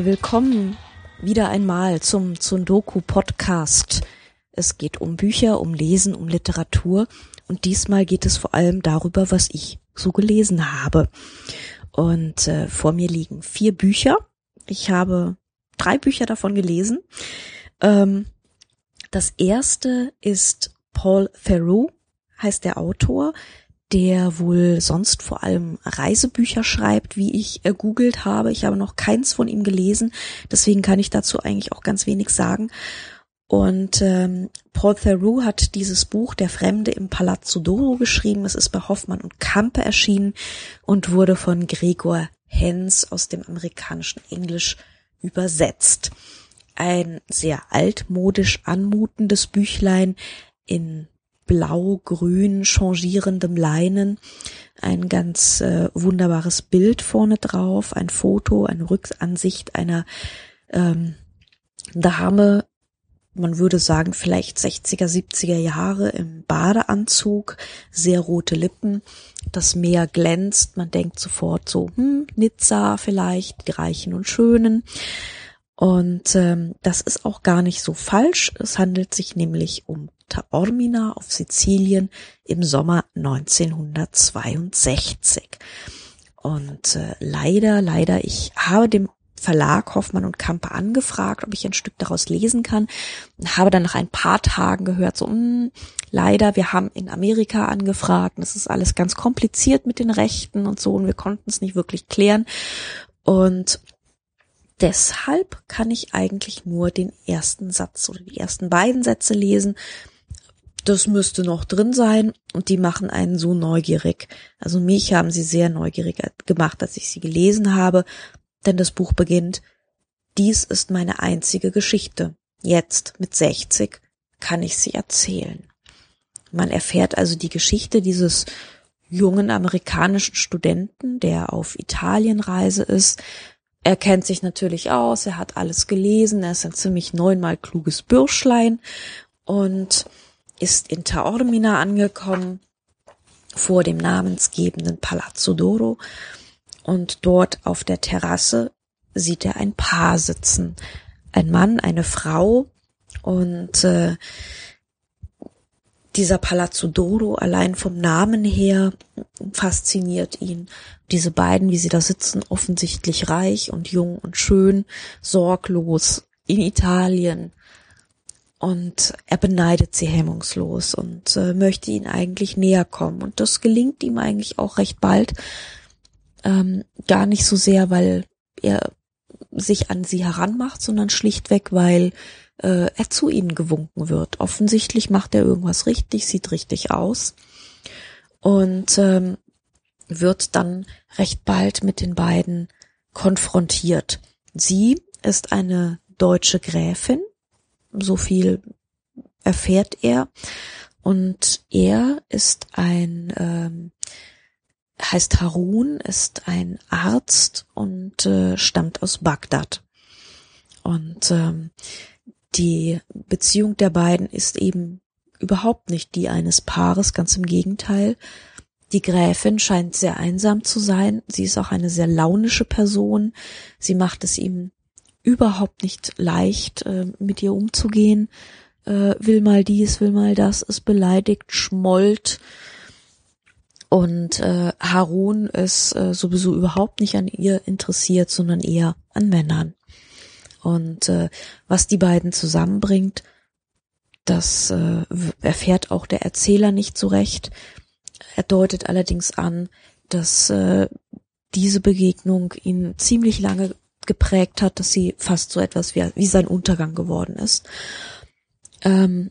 Willkommen wieder einmal zum Tsundoku Podcast. Es geht um Bücher, um Lesen, um Literatur und diesmal geht es vor allem darüber, was ich so gelesen habe. Und äh, vor mir liegen vier Bücher. Ich habe drei Bücher davon gelesen. Ähm, das erste ist Paul Theroux, heißt der Autor der wohl sonst vor allem Reisebücher schreibt, wie ich äh, googelt habe. Ich habe noch keins von ihm gelesen, deswegen kann ich dazu eigentlich auch ganz wenig sagen. Und ähm, Paul Theroux hat dieses Buch Der Fremde im Palazzo Doro geschrieben. Es ist bei Hoffmann und Kampe erschienen und wurde von Gregor Hens aus dem amerikanischen Englisch übersetzt. Ein sehr altmodisch anmutendes Büchlein in blau-grün changierendem Leinen, ein ganz äh, wunderbares Bild vorne drauf, ein Foto, eine Rückansicht einer ähm, Dame, man würde sagen vielleicht 60er, 70er Jahre im Badeanzug, sehr rote Lippen, das Meer glänzt, man denkt sofort so, hm, Nizza vielleicht, die Reichen und Schönen. Und ähm, das ist auch gar nicht so falsch. Es handelt sich nämlich um Taormina auf Sizilien im Sommer 1962. Und äh, leider, leider, ich habe dem Verlag Hoffmann und Kampe angefragt, ob ich ein Stück daraus lesen kann. Habe dann nach ein paar Tagen gehört, so, mh, hm, leider, wir haben in Amerika angefragt, das ist alles ganz kompliziert mit den Rechten und so und wir konnten es nicht wirklich klären. Und deshalb kann ich eigentlich nur den ersten Satz oder die ersten beiden Sätze lesen das müsste noch drin sein und die machen einen so neugierig. Also mich haben sie sehr neugierig gemacht, als ich sie gelesen habe, denn das Buch beginnt, dies ist meine einzige Geschichte. Jetzt mit 60 kann ich sie erzählen. Man erfährt also die Geschichte dieses jungen amerikanischen Studenten, der auf Italienreise ist. Er kennt sich natürlich aus, er hat alles gelesen, er ist ein ziemlich neunmal kluges Bürschlein und ist in Taormina angekommen, vor dem namensgebenden Palazzo Doro, und dort auf der Terrasse sieht er ein Paar sitzen. Ein Mann, eine Frau, und äh, dieser Palazzo Doro allein vom Namen her fasziniert ihn. Diese beiden, wie sie da sitzen, offensichtlich reich und jung und schön, sorglos in Italien, und er beneidet sie hemmungslos und äh, möchte ihnen eigentlich näher kommen. Und das gelingt ihm eigentlich auch recht bald. Ähm, gar nicht so sehr, weil er sich an sie heranmacht, sondern schlichtweg, weil äh, er zu ihnen gewunken wird. Offensichtlich macht er irgendwas richtig, sieht richtig aus und ähm, wird dann recht bald mit den beiden konfrontiert. Sie ist eine deutsche Gräfin, so viel erfährt er. Und er ist ein, ähm, heißt Harun, ist ein Arzt und äh, stammt aus Bagdad. Und ähm, die Beziehung der beiden ist eben überhaupt nicht die eines Paares, ganz im Gegenteil. Die Gräfin scheint sehr einsam zu sein. Sie ist auch eine sehr launische Person. Sie macht es ihm überhaupt nicht leicht, äh, mit ihr umzugehen, äh, will mal dies, will mal das, ist beleidigt, schmollt. Und äh, Harun ist äh, sowieso überhaupt nicht an ihr interessiert, sondern eher an Männern. Und äh, was die beiden zusammenbringt, das äh, erfährt auch der Erzähler nicht so recht. Er deutet allerdings an, dass äh, diese Begegnung ihn ziemlich lange geprägt hat, dass sie fast so etwas wie, wie sein Untergang geworden ist. Ähm,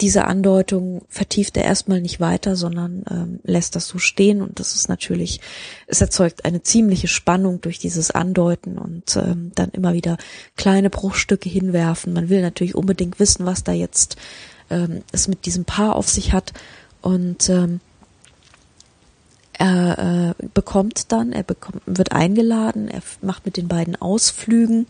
diese Andeutung vertieft er erstmal nicht weiter, sondern ähm, lässt das so stehen und das ist natürlich, es erzeugt eine ziemliche Spannung durch dieses Andeuten und ähm, dann immer wieder kleine Bruchstücke hinwerfen. Man will natürlich unbedingt wissen, was da jetzt ähm, es mit diesem Paar auf sich hat und ähm, er äh, bekommt dann, er bekommt, wird eingeladen, er macht mit den beiden Ausflügen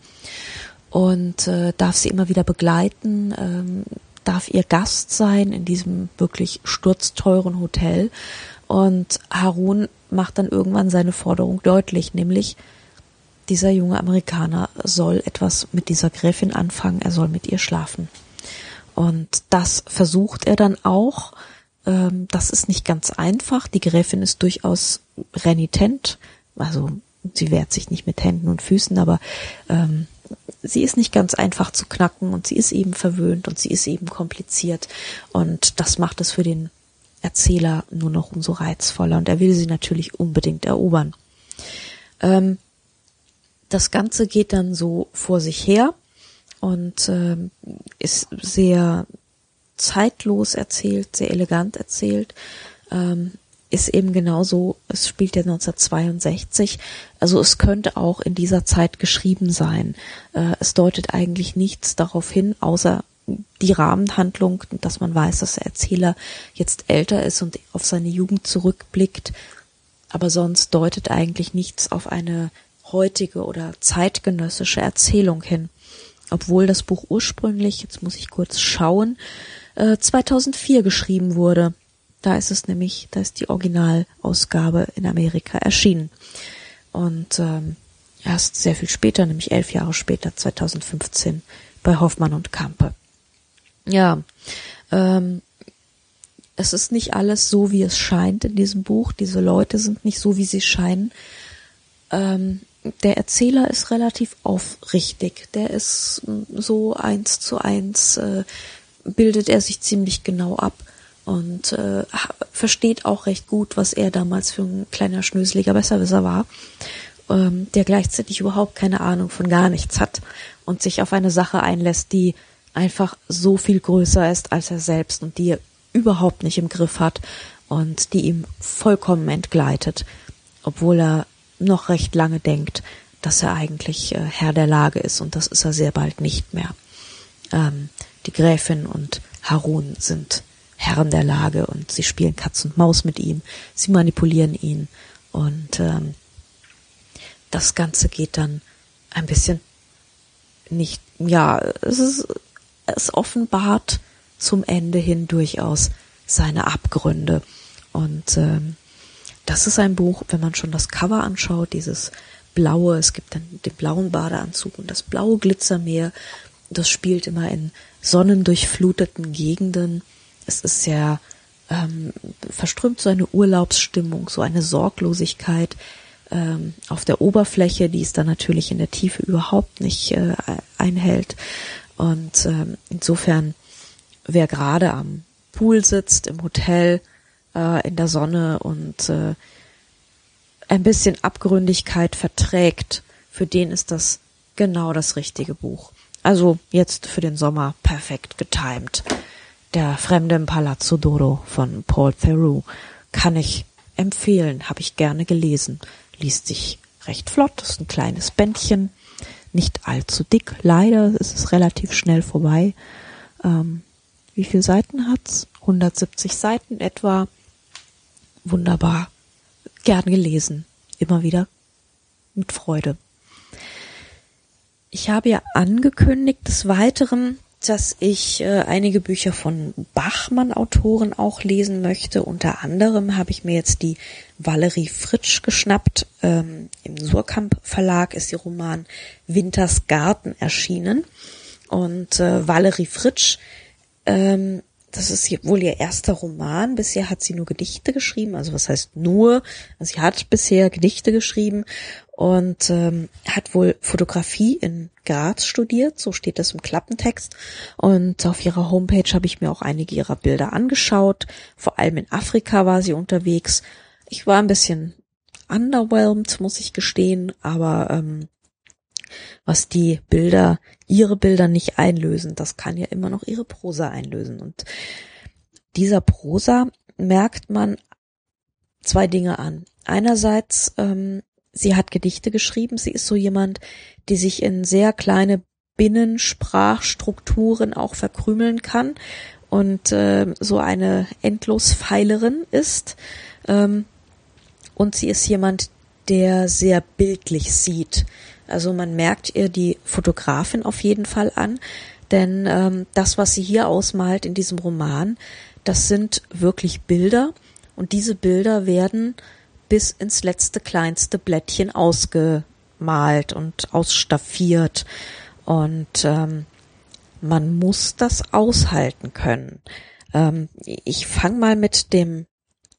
und äh, darf sie immer wieder begleiten, ähm, darf ihr Gast sein in diesem wirklich sturzteuren Hotel. Und Harun macht dann irgendwann seine Forderung deutlich, nämlich dieser junge Amerikaner soll etwas mit dieser Gräfin anfangen, er soll mit ihr schlafen. Und das versucht er dann auch. Ähm, das ist nicht ganz einfach. Die Gräfin ist durchaus renitent, also sie wehrt sich nicht mit Händen und Füßen, aber ähm, sie ist nicht ganz einfach zu knacken und sie ist eben verwöhnt und sie ist eben kompliziert und das macht es für den Erzähler nur noch umso reizvoller und er will sie natürlich unbedingt erobern. Ähm, das Ganze geht dann so vor sich her und ähm, ist sehr zeitlos erzählt, sehr elegant erzählt. Ähm, ist eben genauso, es spielt ja 1962, also es könnte auch in dieser Zeit geschrieben sein. Äh, es deutet eigentlich nichts darauf hin, außer die Rahmenhandlung, dass man weiß, dass der Erzähler jetzt älter ist und auf seine Jugend zurückblickt. Aber sonst deutet eigentlich nichts auf eine heutige oder zeitgenössische Erzählung hin. Obwohl das Buch ursprünglich, jetzt muss ich kurz schauen, 2004 äh, geschrieben wurde. Da ist es nämlich, da ist die Originalausgabe in Amerika erschienen. Und ähm, erst sehr viel später, nämlich elf Jahre später, 2015, bei Hoffmann und Kampe. Ja, ähm, es ist nicht alles so, wie es scheint in diesem Buch. Diese Leute sind nicht so, wie sie scheinen. Ähm, der Erzähler ist relativ aufrichtig. Der ist so eins zu eins, äh, bildet er sich ziemlich genau ab und äh, versteht auch recht gut, was er damals für ein kleiner schnöseliger Besserwisser war, ähm, der gleichzeitig überhaupt keine Ahnung von gar nichts hat und sich auf eine Sache einlässt, die einfach so viel größer ist als er selbst und die er überhaupt nicht im Griff hat und die ihm vollkommen entgleitet, obwohl er noch recht lange denkt, dass er eigentlich äh, Herr der Lage ist und das ist er sehr bald nicht mehr. Ähm, die Gräfin und Harun sind Herren der Lage und sie spielen Katz und Maus mit ihm, sie manipulieren ihn und ähm, das Ganze geht dann ein bisschen nicht, ja, es ist, es offenbart zum Ende hin durchaus seine Abgründe. Und ähm, das ist ein Buch, wenn man schon das Cover anschaut, dieses blaue, es gibt dann den blauen Badeanzug und das blaue Glitzermeer, das spielt immer in sonnendurchfluteten Gegenden es ist sehr ähm, verströmt so eine Urlaubsstimmung, so eine Sorglosigkeit ähm, auf der Oberfläche, die es dann natürlich in der Tiefe überhaupt nicht äh, einhält. Und ähm, insofern, wer gerade am Pool sitzt, im Hotel, äh, in der Sonne und äh, ein bisschen Abgründigkeit verträgt, für den ist das genau das richtige Buch. Also jetzt für den Sommer perfekt getimed. Der Fremde im Palazzo Doro von Paul Theroux kann ich empfehlen, habe ich gerne gelesen. Liest sich recht flott, ist ein kleines Bändchen, nicht allzu dick. Leider ist es relativ schnell vorbei. Ähm, wie viele Seiten hat's? 170 Seiten etwa. Wunderbar. Gern gelesen. Immer wieder mit Freude. Ich habe ja angekündigt, des Weiteren dass ich äh, einige Bücher von Bachmann-Autoren auch lesen möchte. Unter anderem habe ich mir jetzt die Valerie Fritsch geschnappt. Ähm, Im Surkamp Verlag ist ihr Roman Winters Garten erschienen. Und äh, Valerie Fritsch, ähm, das ist wohl ihr erster Roman. Bisher hat sie nur Gedichte geschrieben. Also was heißt nur? Also sie hat bisher Gedichte geschrieben und ähm, hat wohl Fotografie in Graz studiert, so steht das im Klappentext. Und auf ihrer Homepage habe ich mir auch einige ihrer Bilder angeschaut. Vor allem in Afrika war sie unterwegs. Ich war ein bisschen underwhelmed, muss ich gestehen, aber ähm, was die Bilder, ihre Bilder nicht einlösen, das kann ja immer noch ihre Prosa einlösen. Und dieser Prosa merkt man zwei Dinge an. Einerseits ähm, sie hat Gedichte geschrieben. Sie ist so jemand, die sich in sehr kleine Binnensprachstrukturen auch verkrümeln kann und äh, so eine Endlosfeilerin ist. Ähm, und sie ist jemand, der sehr bildlich sieht. Also man merkt ihr die Fotografin auf jeden Fall an, denn ähm, das, was sie hier ausmalt in diesem Roman, das sind wirklich Bilder und diese Bilder werden bis ins letzte kleinste Blättchen ausge, ausmalt und ausstaffiert und ähm, man muss das aushalten können. Ähm, ich fange mal mit dem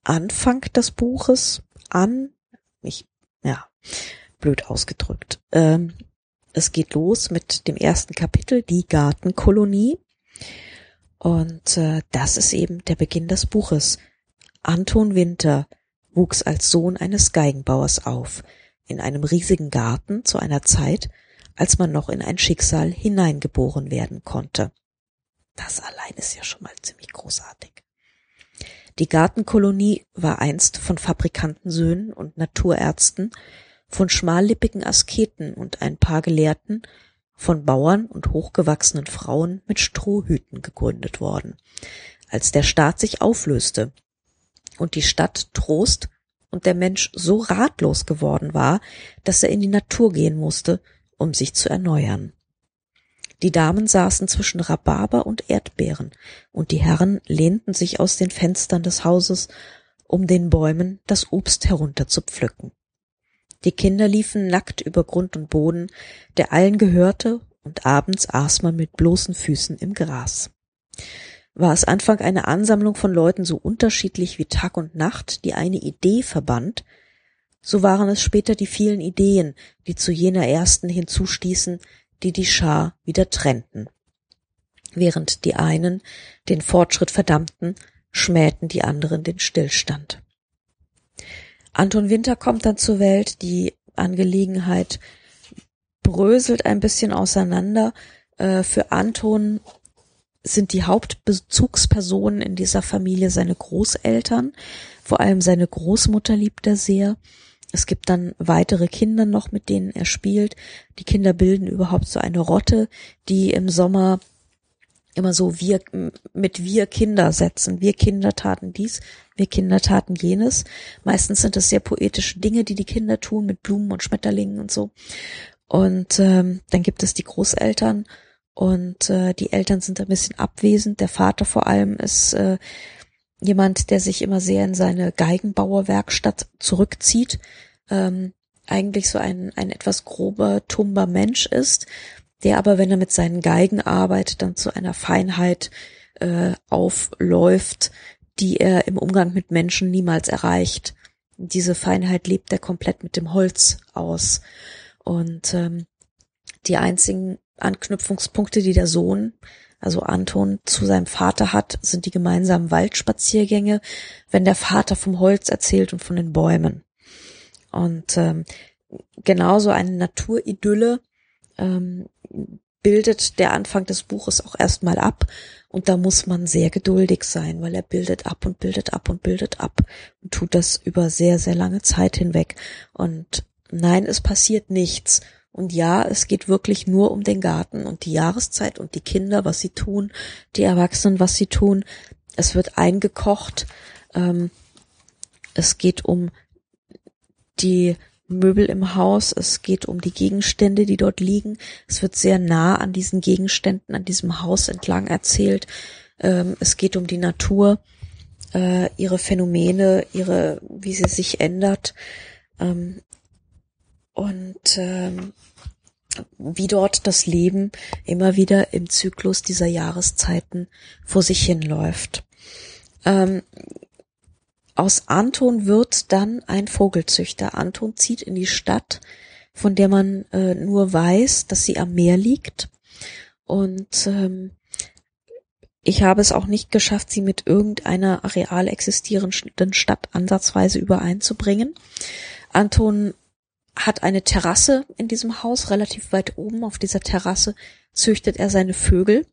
Anfang des Buches an. Ich, ja, blöd ausgedrückt. Ähm, es geht los mit dem ersten Kapitel, die Gartenkolonie. Und äh, das ist eben der Beginn des Buches. Anton Winter wuchs als Sohn eines Geigenbauers auf, in einem riesigen Garten zu einer Zeit, als man noch in ein Schicksal hineingeboren werden konnte. Das allein ist ja schon mal ziemlich großartig. Die Gartenkolonie war einst von Fabrikantensöhnen und Naturärzten, von schmallippigen Asketen und ein paar Gelehrten, von Bauern und hochgewachsenen Frauen mit Strohhüten gegründet worden. Als der Staat sich auflöste und die Stadt Trost und der Mensch so ratlos geworden war, dass er in die Natur gehen musste, um sich zu erneuern. Die Damen saßen zwischen Rhabarber und Erdbeeren, und die Herren lehnten sich aus den Fenstern des Hauses, um den Bäumen das Obst herunterzupflücken. Die Kinder liefen nackt über Grund und Boden, der allen gehörte, und abends aß man mit bloßen Füßen im Gras. War es Anfang eine Ansammlung von Leuten so unterschiedlich wie Tag und Nacht, die eine Idee verband, so waren es später die vielen Ideen, die zu jener ersten hinzustießen, die die Schar wieder trennten. Während die einen den Fortschritt verdammten, schmähten die anderen den Stillstand. Anton Winter kommt dann zur Welt, die Angelegenheit bröselt ein bisschen auseinander. Äh, für Anton sind die Hauptbezugspersonen in dieser Familie seine Großeltern, vor allem seine Großmutter liebt er sehr. Es gibt dann weitere Kinder noch, mit denen er spielt. Die Kinder bilden überhaupt so eine Rotte, die im Sommer immer so wir mit wir Kinder setzen. Wir Kinder taten dies, wir Kinder taten jenes. Meistens sind es sehr poetische Dinge, die die Kinder tun mit Blumen und Schmetterlingen und so. Und ähm, dann gibt es die Großeltern und äh, die Eltern sind ein bisschen abwesend. Der Vater vor allem ist äh, jemand, der sich immer sehr in seine Geigenbauerwerkstatt zurückzieht, ähm, eigentlich so ein, ein etwas grober, tumber Mensch ist, der aber, wenn er mit seinen Geigen arbeitet, dann zu einer Feinheit äh, aufläuft, die er im Umgang mit Menschen niemals erreicht. Diese Feinheit lebt er komplett mit dem Holz aus. Und ähm, die einzigen Anknüpfungspunkte, die der Sohn also Anton zu seinem Vater hat, sind die gemeinsamen Waldspaziergänge, wenn der Vater vom Holz erzählt und von den Bäumen. Und ähm, genauso eine Naturidylle ähm, bildet der Anfang des Buches auch erstmal ab. Und da muss man sehr geduldig sein, weil er bildet ab und bildet ab und bildet ab und tut das über sehr, sehr lange Zeit hinweg. Und nein, es passiert nichts. Und ja, es geht wirklich nur um den Garten und die Jahreszeit und die Kinder, was sie tun, die Erwachsenen, was sie tun. Es wird eingekocht. Ähm, es geht um die Möbel im Haus, es geht um die Gegenstände, die dort liegen. Es wird sehr nah an diesen Gegenständen, an diesem Haus entlang erzählt. Ähm, es geht um die Natur, äh, ihre Phänomene, ihre, wie sie sich ändert. Ähm, und ähm, wie dort das Leben immer wieder im Zyklus dieser Jahreszeiten vor sich hinläuft. Ähm, aus Anton wird dann ein Vogelzüchter. Anton zieht in die Stadt, von der man äh, nur weiß, dass sie am Meer liegt. Und ähm, ich habe es auch nicht geschafft, sie mit irgendeiner real existierenden Stadt ansatzweise übereinzubringen. Anton hat eine Terrasse in diesem Haus, relativ weit oben. Auf dieser Terrasse züchtet er seine Vögel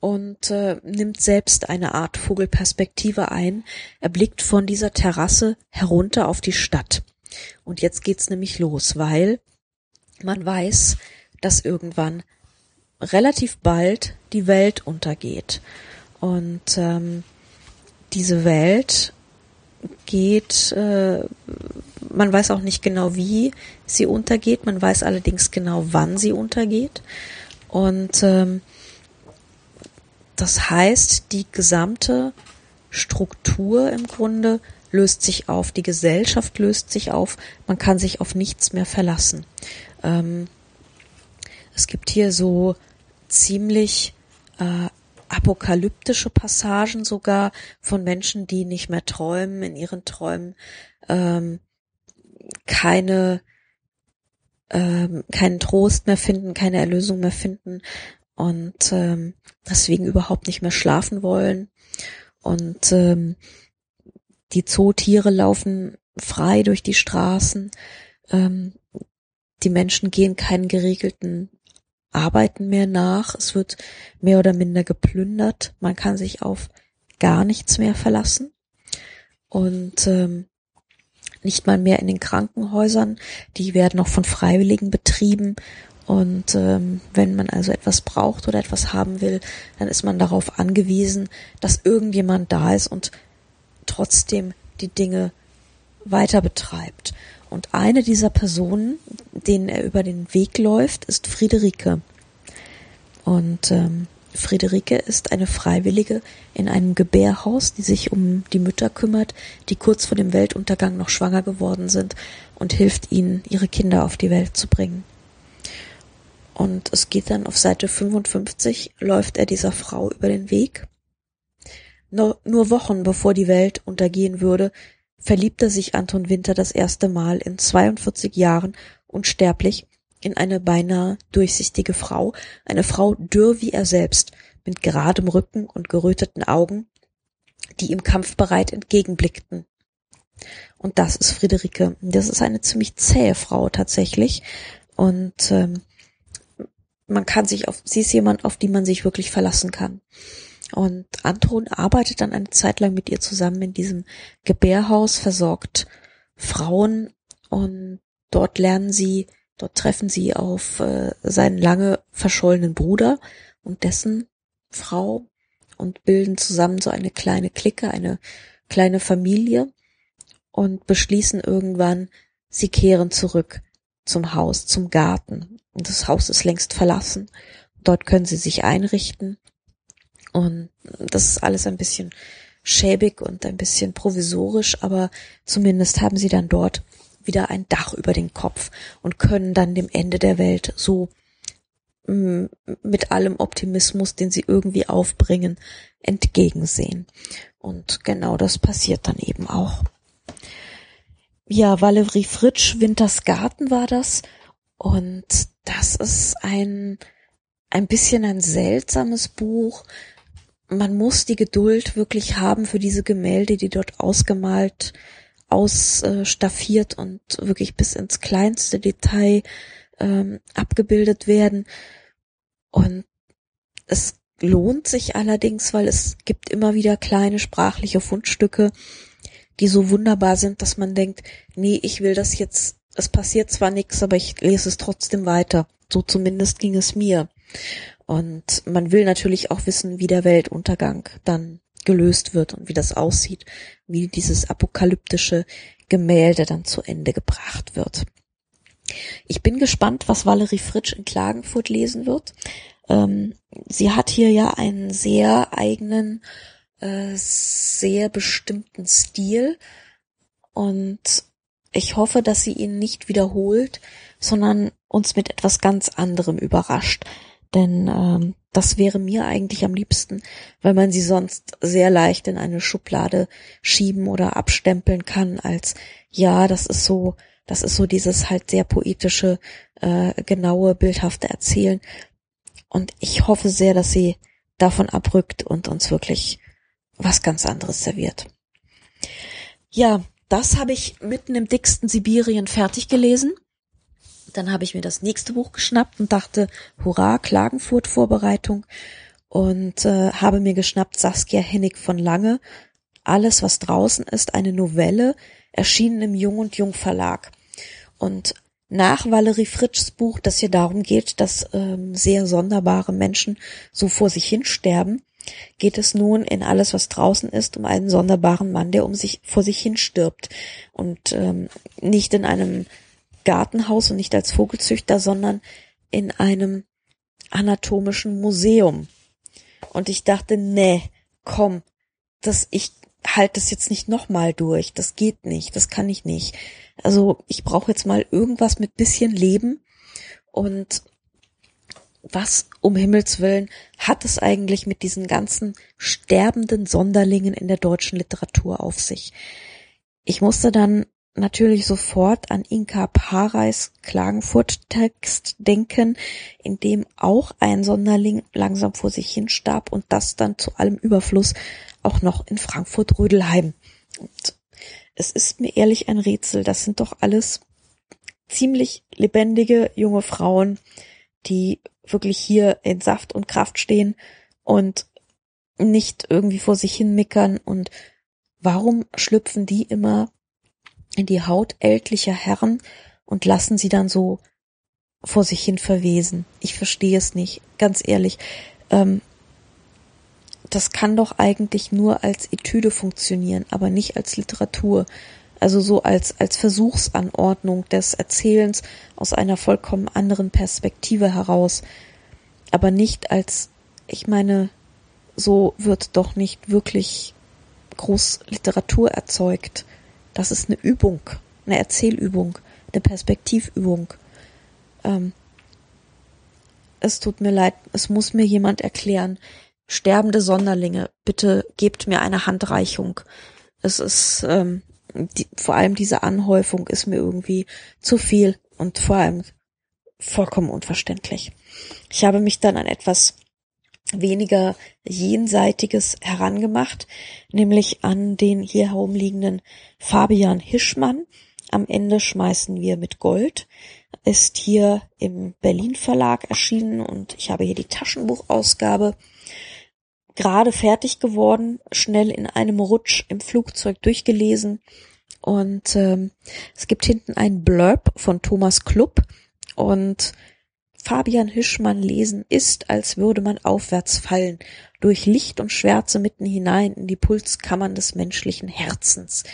und äh, nimmt selbst eine Art Vogelperspektive ein. Er blickt von dieser Terrasse herunter auf die Stadt. Und jetzt geht's nämlich los, weil man weiß, dass irgendwann relativ bald die Welt untergeht. Und ähm, diese Welt geht, äh, man weiß auch nicht genau, wie sie untergeht, man weiß allerdings genau, wann sie untergeht. Und ähm, das heißt, die gesamte Struktur im Grunde löst sich auf, die Gesellschaft löst sich auf, man kann sich auf nichts mehr verlassen. Ähm, es gibt hier so ziemlich äh, apokalyptische Passagen sogar von Menschen, die nicht mehr träumen, in ihren Träumen ähm, keine ähm, keinen Trost mehr finden, keine Erlösung mehr finden und ähm, deswegen überhaupt nicht mehr schlafen wollen. Und ähm, die Zootiere laufen frei durch die Straßen. Ähm, die Menschen gehen keinen geregelten Arbeiten mehr nach. Es wird mehr oder minder geplündert. Man kann sich auf gar nichts mehr verlassen. Und ähm, nicht mal mehr in den Krankenhäusern. Die werden noch von Freiwilligen betrieben. Und ähm, wenn man also etwas braucht oder etwas haben will, dann ist man darauf angewiesen, dass irgendjemand da ist und trotzdem die Dinge weiter betreibt. Und eine dieser Personen, denen er über den Weg läuft, ist Friederike. Und ähm, Friederike ist eine Freiwillige in einem Gebärhaus, die sich um die Mütter kümmert, die kurz vor dem Weltuntergang noch schwanger geworden sind und hilft ihnen, ihre Kinder auf die Welt zu bringen. Und es geht dann auf Seite 55, läuft er dieser Frau über den Weg. Nur, nur Wochen bevor die Welt untergehen würde, verliebte sich Anton Winter das erste Mal in 42 Jahren unsterblich in eine beinahe durchsichtige Frau, eine Frau dürr wie er selbst, mit geradem Rücken und geröteten Augen, die ihm kampfbereit entgegenblickten. Und das ist Friederike. Das ist eine ziemlich zähe Frau tatsächlich. Und ähm, man kann sich auf, sie ist jemand, auf die man sich wirklich verlassen kann. Und Anton arbeitet dann eine Zeit lang mit ihr zusammen in diesem Gebärhaus, versorgt Frauen und dort lernen sie Dort treffen sie auf äh, seinen lange verschollenen Bruder und dessen Frau und bilden zusammen so eine kleine Clique, eine kleine Familie und beschließen irgendwann, sie kehren zurück zum Haus, zum Garten. Und das Haus ist längst verlassen. Dort können sie sich einrichten. Und das ist alles ein bisschen schäbig und ein bisschen provisorisch, aber zumindest haben sie dann dort wieder ein Dach über den Kopf und können dann dem Ende der Welt so mm, mit allem Optimismus, den sie irgendwie aufbringen, entgegensehen. Und genau das passiert dann eben auch. Ja, Valerie Fritsch, Winters Garten war das. Und das ist ein, ein bisschen ein seltsames Buch. Man muss die Geduld wirklich haben für diese Gemälde, die dort ausgemalt ausstaffiert und wirklich bis ins kleinste Detail ähm, abgebildet werden. Und es lohnt sich allerdings, weil es gibt immer wieder kleine sprachliche Fundstücke, die so wunderbar sind, dass man denkt, nee, ich will das jetzt, es passiert zwar nichts, aber ich lese es trotzdem weiter. So zumindest ging es mir. Und man will natürlich auch wissen, wie der Weltuntergang dann gelöst wird und wie das aussieht, wie dieses apokalyptische Gemälde dann zu Ende gebracht wird. Ich bin gespannt, was Valerie Fritsch in Klagenfurt lesen wird. Ähm, sie hat hier ja einen sehr eigenen, äh, sehr bestimmten Stil und ich hoffe, dass sie ihn nicht wiederholt, sondern uns mit etwas ganz anderem überrascht. Denn ähm, das wäre mir eigentlich am liebsten, weil man sie sonst sehr leicht in eine Schublade schieben oder abstempeln kann als ja, das ist so, das ist so dieses halt sehr poetische, äh, genaue, bildhafte Erzählen. Und ich hoffe sehr, dass sie davon abrückt und uns wirklich was ganz anderes serviert. Ja, das habe ich mitten im dicksten Sibirien fertig gelesen. Dann habe ich mir das nächste Buch geschnappt und dachte, hurra, Klagenfurt Vorbereitung und äh, habe mir geschnappt Saskia Hennig von Lange. Alles, was draußen ist, eine Novelle, erschienen im Jung und Jung Verlag. Und nach Valerie Fritschs Buch, das hier darum geht, dass ähm, sehr sonderbare Menschen so vor sich hin sterben, geht es nun in alles, was draußen ist, um einen sonderbaren Mann, der um sich vor sich hin stirbt und ähm, nicht in einem Gartenhaus und nicht als Vogelzüchter, sondern in einem anatomischen Museum. Und ich dachte, nee, komm, das ich halte es jetzt nicht nochmal durch. Das geht nicht, das kann ich nicht. Also ich brauche jetzt mal irgendwas mit bisschen Leben. Und was um Himmels willen hat es eigentlich mit diesen ganzen sterbenden Sonderlingen in der deutschen Literatur auf sich? Ich musste dann natürlich sofort an Inka Pareis Klagenfurt-Text denken, in dem auch ein Sonderling langsam vor sich hin starb und das dann zu allem Überfluss auch noch in Frankfurt-Rödelheim. Es ist mir ehrlich ein Rätsel. Das sind doch alles ziemlich lebendige junge Frauen, die wirklich hier in Saft und Kraft stehen und nicht irgendwie vor sich hin mickern und warum schlüpfen die immer in die Haut ältlicher Herren und lassen sie dann so vor sich hin verwesen. Ich verstehe es nicht, ganz ehrlich. Ähm, das kann doch eigentlich nur als Etüde funktionieren, aber nicht als Literatur. Also so als, als Versuchsanordnung des Erzählens aus einer vollkommen anderen Perspektive heraus. Aber nicht als, ich meine, so wird doch nicht wirklich groß Literatur erzeugt. Das ist eine Übung, eine Erzählübung, eine Perspektivübung. Ähm, es tut mir leid, es muss mir jemand erklären. Sterbende Sonderlinge, bitte gebt mir eine Handreichung. Es ist ähm, die, vor allem diese Anhäufung ist mir irgendwie zu viel und vor allem vollkommen unverständlich. Ich habe mich dann an etwas weniger jenseitiges herangemacht, nämlich an den hier herumliegenden Fabian Hischmann. Am Ende schmeißen wir mit Gold. Ist hier im Berlin Verlag erschienen und ich habe hier die Taschenbuchausgabe gerade fertig geworden, schnell in einem Rutsch im Flugzeug durchgelesen. Und ähm, es gibt hinten ein Blurb von Thomas Klupp und Fabian Hischmann lesen ist, als würde man aufwärts fallen, durch Licht und Schwärze mitten hinein in die Pulskammern des menschlichen Herzens.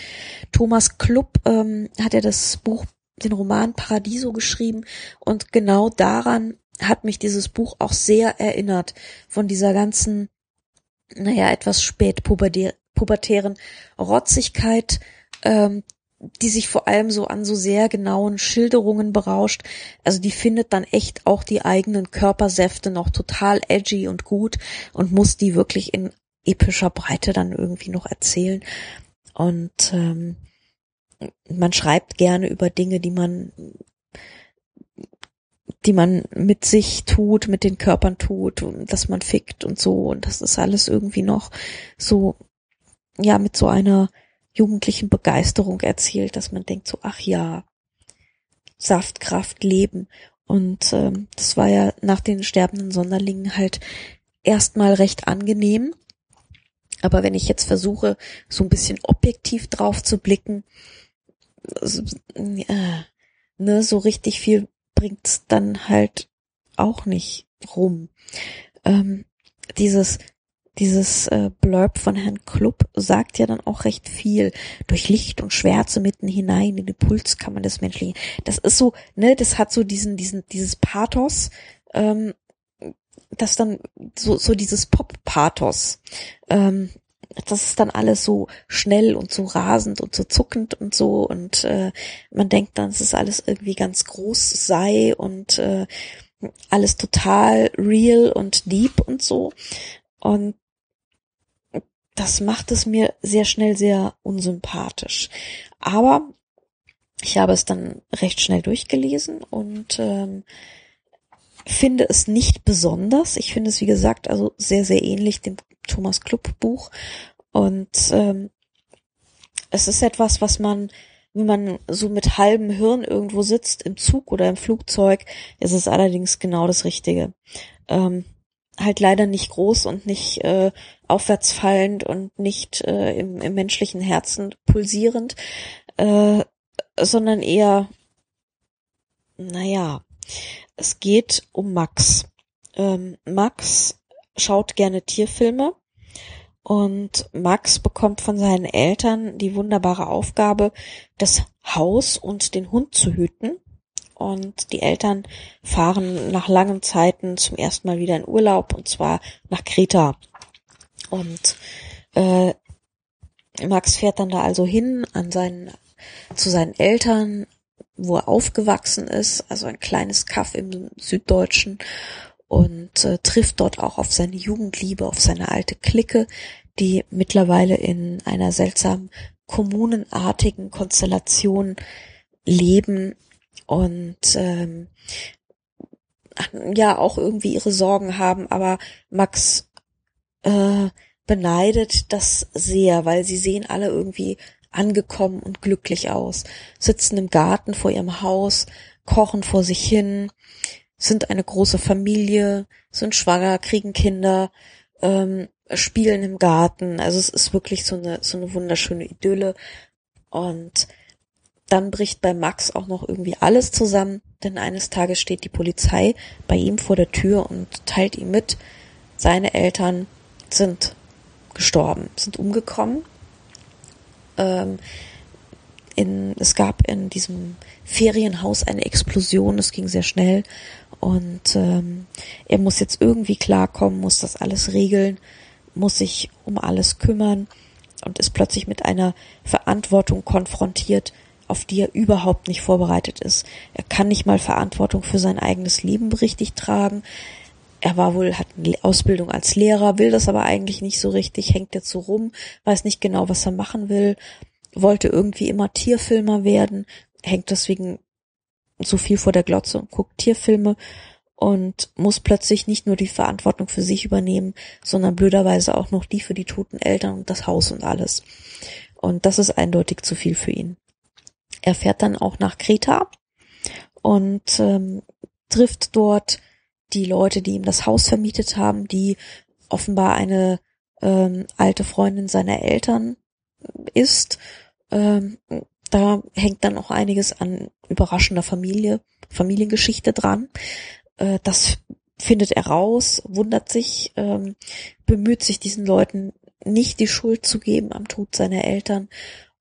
Thomas Klupp ähm, hat ja das Buch, den Roman Paradiso geschrieben und genau daran hat mich dieses Buch auch sehr erinnert, von dieser ganzen, naja, etwas spät pubertären Rotzigkeit, ähm, die sich vor allem so an so sehr genauen Schilderungen berauscht. Also die findet dann echt auch die eigenen Körpersäfte noch total edgy und gut und muss die wirklich in epischer Breite dann irgendwie noch erzählen. Und ähm, man schreibt gerne über Dinge, die man die man mit sich tut, mit den Körpern tut und dass man fickt und so und das ist alles irgendwie noch so ja mit so einer jugendlichen Begeisterung erzählt, dass man denkt so, ach ja, Saft, Kraft, Leben. Und ähm, das war ja nach den sterbenden Sonderlingen halt erstmal recht angenehm. Aber wenn ich jetzt versuche, so ein bisschen objektiv drauf zu blicken, äh, ne, so richtig viel bringt's dann halt auch nicht rum. Ähm, dieses dieses äh, Blurb von Herrn Klubb sagt ja dann auch recht viel. Durch Licht und Schwärze mitten hinein in die Pulskammer des Menschlichen. Das ist so, ne, das hat so diesen, diesen, dieses Pathos, ähm, das dann so, so dieses Pop-Pathos. Ähm, das ist dann alles so schnell und so rasend und so zuckend und so und äh, man denkt dann, dass es alles irgendwie ganz groß sei und äh, alles total real und deep und so. Und das macht es mir sehr schnell sehr unsympathisch. Aber ich habe es dann recht schnell durchgelesen und ähm, finde es nicht besonders. Ich finde es, wie gesagt, also sehr, sehr ähnlich dem Thomas Klupp Buch. Und ähm, es ist etwas, was man, wenn man so mit halbem Hirn irgendwo sitzt, im Zug oder im Flugzeug, ist es allerdings genau das Richtige. Ähm, halt leider nicht groß und nicht äh, aufwärtsfallend und nicht äh, im, im menschlichen Herzen pulsierend, äh, sondern eher, naja, es geht um Max. Ähm, Max schaut gerne Tierfilme und Max bekommt von seinen Eltern die wunderbare Aufgabe, das Haus und den Hund zu hüten und die Eltern fahren nach langen Zeiten zum ersten Mal wieder in Urlaub und zwar nach Kreta. Und äh, Max fährt dann da also hin an seinen, zu seinen Eltern, wo er aufgewachsen ist, also ein kleines Kaff im Süddeutschen und äh, trifft dort auch auf seine Jugendliebe, auf seine alte Clique, die mittlerweile in einer seltsamen kommunenartigen Konstellation leben und ähm, ja auch irgendwie ihre Sorgen haben, aber Max äh, beneidet das sehr, weil sie sehen alle irgendwie angekommen und glücklich aus, sitzen im Garten vor ihrem Haus, kochen vor sich hin, sind eine große Familie, sind schwanger, kriegen Kinder, ähm, spielen im Garten. Also es ist wirklich so eine, so eine wunderschöne Idylle. Und dann bricht bei Max auch noch irgendwie alles zusammen, denn eines Tages steht die Polizei bei ihm vor der Tür und teilt ihm mit, seine Eltern sind gestorben, sind umgekommen. Ähm, in, es gab in diesem Ferienhaus eine Explosion, es ging sehr schnell und ähm, er muss jetzt irgendwie klarkommen, muss das alles regeln, muss sich um alles kümmern und ist plötzlich mit einer Verantwortung konfrontiert, auf die er überhaupt nicht vorbereitet ist. Er kann nicht mal Verantwortung für sein eigenes Leben richtig tragen. Er war wohl, hat eine Ausbildung als Lehrer, will das aber eigentlich nicht so richtig, hängt so rum, weiß nicht genau, was er machen will, wollte irgendwie immer Tierfilmer werden, hängt deswegen so viel vor der Glotze und guckt Tierfilme und muss plötzlich nicht nur die Verantwortung für sich übernehmen, sondern blöderweise auch noch die für die toten Eltern und das Haus und alles. Und das ist eindeutig zu viel für ihn. Er fährt dann auch nach Kreta und ähm, trifft dort die Leute, die ihm das Haus vermietet haben, die offenbar eine ähm, alte Freundin seiner Eltern ist. Ähm, da hängt dann auch einiges an überraschender Familie, Familiengeschichte dran. Äh, das findet er raus, wundert sich, ähm, bemüht sich diesen Leuten nicht die Schuld zu geben am Tod seiner Eltern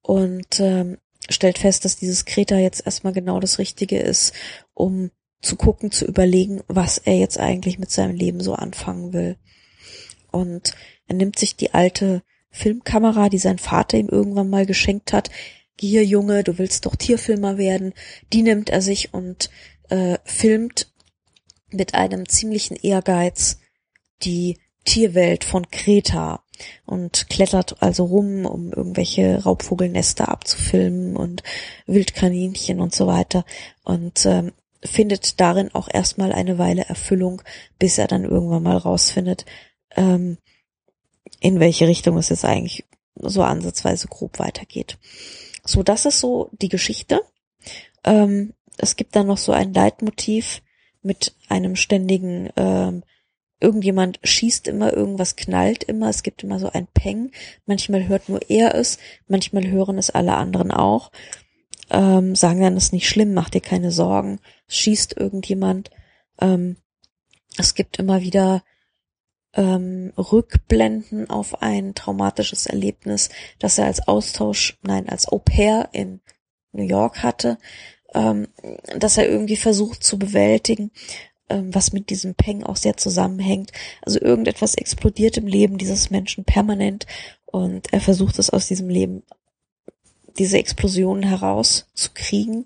und ähm, stellt fest, dass dieses Kreta jetzt erstmal genau das Richtige ist, um zu gucken, zu überlegen, was er jetzt eigentlich mit seinem Leben so anfangen will. Und er nimmt sich die alte Filmkamera, die sein Vater ihm irgendwann mal geschenkt hat. Hier, Junge, du willst doch Tierfilmer werden. Die nimmt er sich und äh, filmt mit einem ziemlichen Ehrgeiz die Tierwelt von Kreta und klettert also rum, um irgendwelche Raubvogelnester abzufilmen und Wildkaninchen und so weiter und ähm, findet darin auch erstmal eine Weile Erfüllung, bis er dann irgendwann mal rausfindet, ähm, in welche Richtung es jetzt eigentlich so ansatzweise grob weitergeht. So, das ist so die Geschichte. Ähm, es gibt dann noch so ein Leitmotiv mit einem ständigen ähm, irgendjemand schießt immer, irgendwas knallt immer, es gibt immer so ein Peng. Manchmal hört nur er es, manchmal hören es alle anderen auch. Ähm, sagen dann, es ist nicht schlimm, mach dir keine Sorgen, schießt irgendjemand. Ähm, es gibt immer wieder ähm, Rückblenden auf ein traumatisches Erlebnis, das er als Austausch, nein, als Au pair in New York hatte, ähm, dass er irgendwie versucht zu bewältigen was mit diesem Peng auch sehr zusammenhängt. Also irgendetwas explodiert im Leben dieses Menschen permanent und er versucht es aus diesem Leben, diese Explosionen herauszukriegen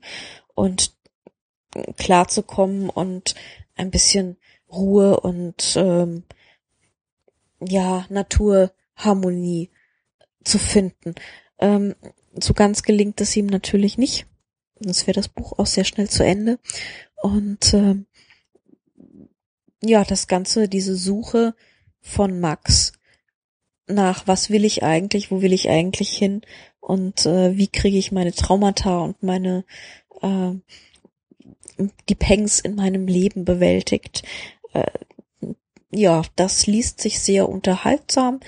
und klarzukommen und ein bisschen Ruhe und ähm, ja, Naturharmonie zu finden. Ähm, so ganz gelingt es ihm natürlich nicht. Sonst wäre das Buch auch sehr schnell zu Ende. Und ähm, ja, das Ganze, diese Suche von Max nach, was will ich eigentlich, wo will ich eigentlich hin und äh, wie kriege ich meine Traumata und meine äh, die Pangs in meinem Leben bewältigt. Äh, ja, das liest sich sehr unterhaltsam,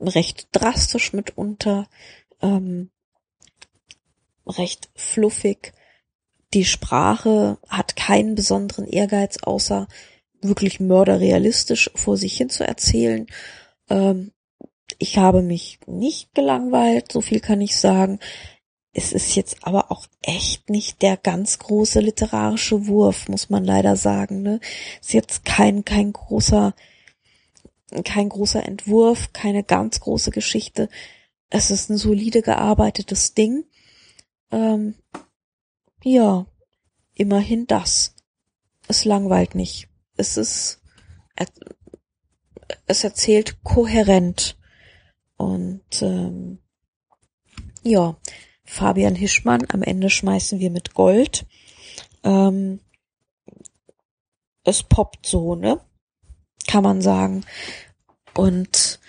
recht drastisch mitunter, ähm, recht fluffig. Die Sprache hat keinen besonderen Ehrgeiz, außer wirklich mörderrealistisch vor sich hin zu erzählen. Ähm, ich habe mich nicht gelangweilt, so viel kann ich sagen. Es ist jetzt aber auch echt nicht der ganz große literarische Wurf, muss man leider sagen. Ne? Ist jetzt kein kein großer kein großer Entwurf, keine ganz große Geschichte. es ist ein solide gearbeitetes Ding. Ähm, ja, immerhin das. Es langweilt nicht. Es ist, es erzählt kohärent. Und ähm, ja, Fabian Hischmann, am Ende schmeißen wir mit Gold. Ähm, es poppt so, ne? Kann man sagen. Und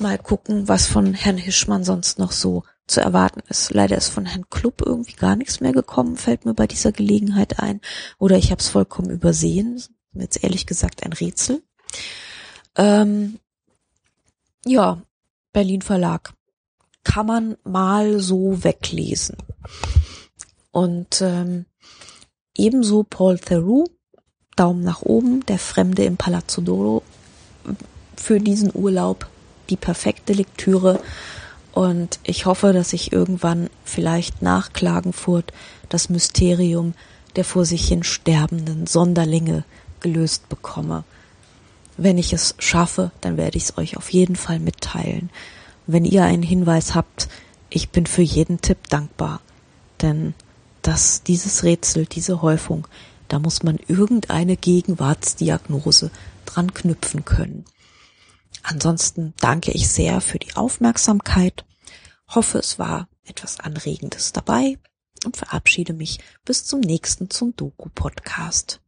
mal gucken, was von Herrn Hischmann sonst noch so zu erwarten ist. Leider ist von Herrn Klupp irgendwie gar nichts mehr gekommen, fällt mir bei dieser Gelegenheit ein. Oder ich habe es vollkommen übersehen. Jetzt ehrlich gesagt ein Rätsel. Ähm, ja, Berlin Verlag. Kann man mal so weglesen. Und ähm, ebenso Paul Theroux, Daumen nach oben, der Fremde im Palazzo Doro für diesen Urlaub die perfekte Lektüre und ich hoffe, dass ich irgendwann vielleicht nach Klagenfurt das Mysterium der vor sich hin sterbenden Sonderlinge gelöst bekomme. Wenn ich es schaffe, dann werde ich es euch auf jeden Fall mitteilen. Wenn ihr einen Hinweis habt, ich bin für jeden Tipp dankbar. Denn das, dieses Rätsel, diese Häufung, da muss man irgendeine Gegenwartsdiagnose dran knüpfen können. Ansonsten danke ich sehr für die Aufmerksamkeit, hoffe es war etwas Anregendes dabei und verabschiede mich bis zum nächsten zum Doku-Podcast.